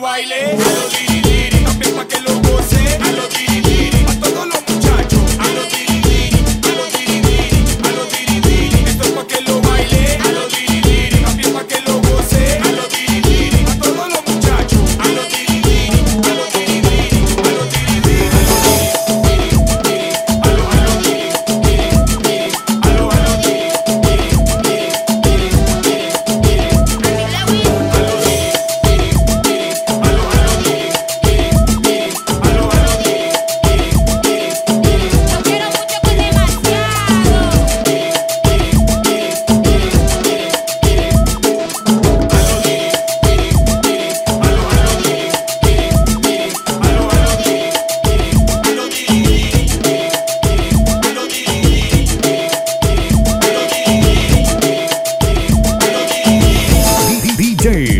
baile.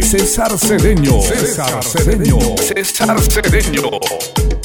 César Cedeño. César Cedeño. César Cedeño.